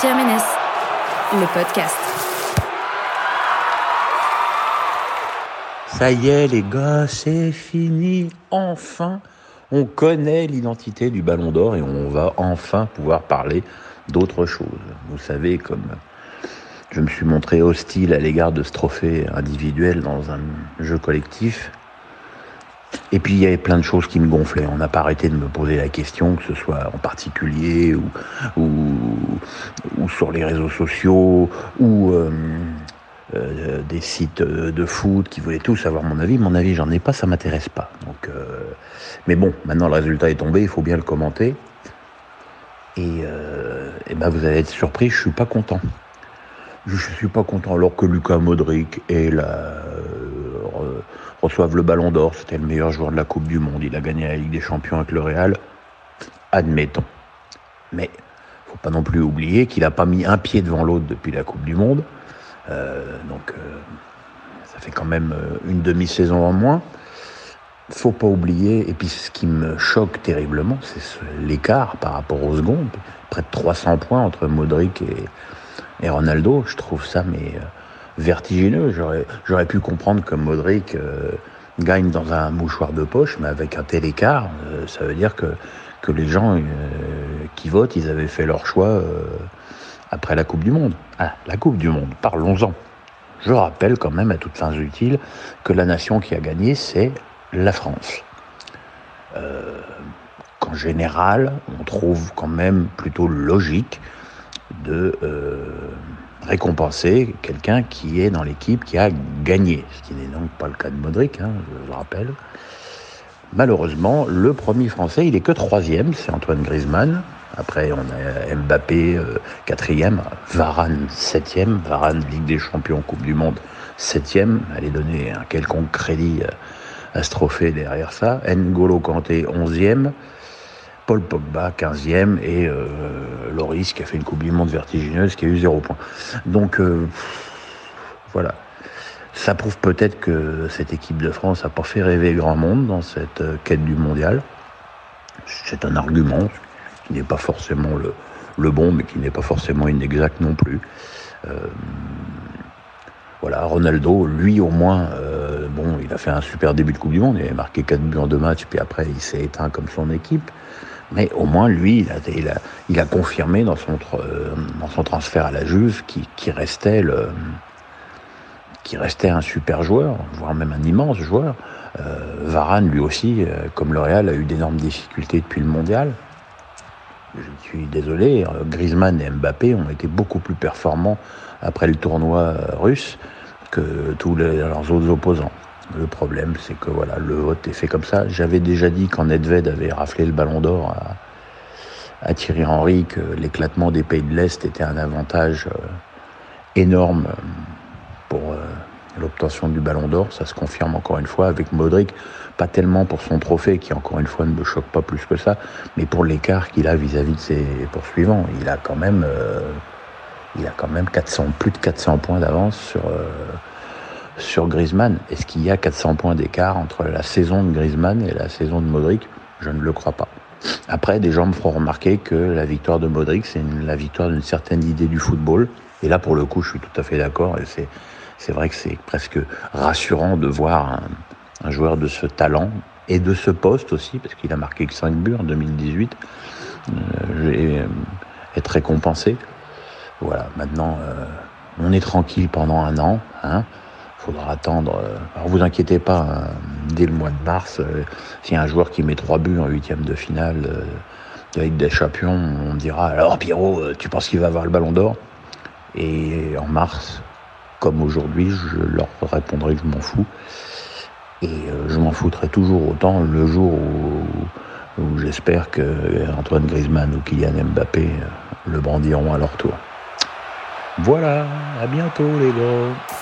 Pierre Ménès, le podcast. Ça y est les gars, c'est fini, enfin on connaît l'identité du Ballon d'Or et on va enfin pouvoir parler d'autre chose. Vous savez, comme je me suis montré hostile à l'égard de ce trophée individuel dans un jeu collectif, et puis il y avait plein de choses qui me gonflaient. On n'a pas arrêté de me poser la question, que ce soit en particulier ou, ou, sur les réseaux sociaux ou euh, euh, des sites de foot qui voulaient tous avoir mon avis. Mon avis, j'en ai pas, ça m'intéresse pas. Euh, mais bon, maintenant le résultat est tombé, il faut bien le commenter. Et, et ben vous allez être surpris, je suis pas content. Je suis pas content alors que Lucas Modric est la reçoivent le ballon d'or. C'était le meilleur joueur de la Coupe du Monde. Il a gagné la Ligue des Champions avec le Real. Admettons. Mais faut pas non plus oublier qu'il n'a pas mis un pied devant l'autre depuis la Coupe du Monde. Euh, donc euh, ça fait quand même euh, une demi-saison en moins. Faut pas oublier, et puis ce qui me choque terriblement, c'est l'écart par rapport aux secondes. Près de 300 points entre Modric et, et Ronaldo. Je trouve ça mais vertigineux. J'aurais pu comprendre que Modric gagne dans un mouchoir de poche, mais avec un tel écart, ça veut dire que, que les gens qui votent, ils avaient fait leur choix après la Coupe du Monde. Ah, la Coupe du Monde, parlons-en. Je rappelle quand même à toutes fins utiles que la nation qui a gagné, c'est la France. qu'en général, on trouve quand même plutôt logique de récompenser quelqu'un qui est dans l'équipe qui a gagné, ce qui n'est donc pas le cas de Modric, hein, je le rappelle. Malheureusement, le premier Français, il est que troisième, c'est Antoine Griezmann. Après, on a Mbappé, euh, quatrième, Varane, septième, Varane, Ligue des Champions, Coupe du Monde, septième. Allez donner un quelconque crédit à ce trophée derrière ça. N'Golo Kanté, onzième. Paul Pogba, 15e, et euh, Loris qui a fait une Coupe du Monde vertigineuse qui a eu 0 points. Donc euh, voilà. Ça prouve peut-être que cette équipe de France n'a pas fait rêver grand monde dans cette euh, quête du mondial. C'est un argument qui n'est pas forcément le, bon, mais qui n'est pas forcément inexact non plus. voilà, Ronaldo, lui au moins, bon, il a fait un super début de Coupe du Monde, il a marqué 4 buts en deux matchs, puis après il s'est éteint comme son équipe. Mais au moins, lui, il a, il a, confirmé dans son, euh, dans son transfert à la Juve qui, qui, restait le, qui restait un super joueur, voire même un immense joueur. Euh, Varane, lui aussi, euh, comme le Real, a eu d'énormes difficultés depuis le mondial. Je suis désolé, Griezmann et Mbappé ont été beaucoup plus performants après le tournoi russe que tous leurs autres opposants. Le problème, c'est que voilà, le vote est fait comme ça. J'avais déjà dit quand Nedved avait raflé le ballon d'or à, Thierry Henry que l'éclatement des pays de l'Est était un avantage euh, énorme euh, pour euh, l'obtention du ballon d'or. Ça se confirme encore une fois avec Modric, pas tellement pour son trophée qui encore une fois ne me choque pas plus que ça, mais pour l'écart qu'il a vis-à-vis de ses poursuivants. Il a quand même, il a quand même 400, plus de 400 points d'avance sur sur Griezmann. Est-ce qu'il y a 400 points d'écart entre la saison de Griezmann et la saison de Modric? Je ne le crois pas. Après, des gens me feront remarquer que la victoire de Modric, c'est la victoire d'une certaine idée du football. Et là, pour le coup, je suis tout à fait d'accord. Et c'est, c'est vrai que c'est presque rassurant de voir un, joueur de ce talent et de ce poste aussi, parce qu'il a marqué que 5 buts en 2018, euh, être récompensé. Voilà, maintenant, euh, on est tranquille pendant un an. Hein faudra attendre. Euh, alors vous inquiétez pas, hein, dès le mois de mars, euh, s'il y a un joueur qui met trois buts en huitième de finale euh, de Ligue des Champions, on dira alors Pierrot, tu penses qu'il va avoir le Ballon d'Or? Et en mars, comme aujourd'hui, je leur répondrai que je m'en fous. Et je m'en foutrai toujours autant le jour où, j'espère que Antoine Griezmann ou Kylian Mbappé le brandiront à leur tour. Voilà, à bientôt les gars.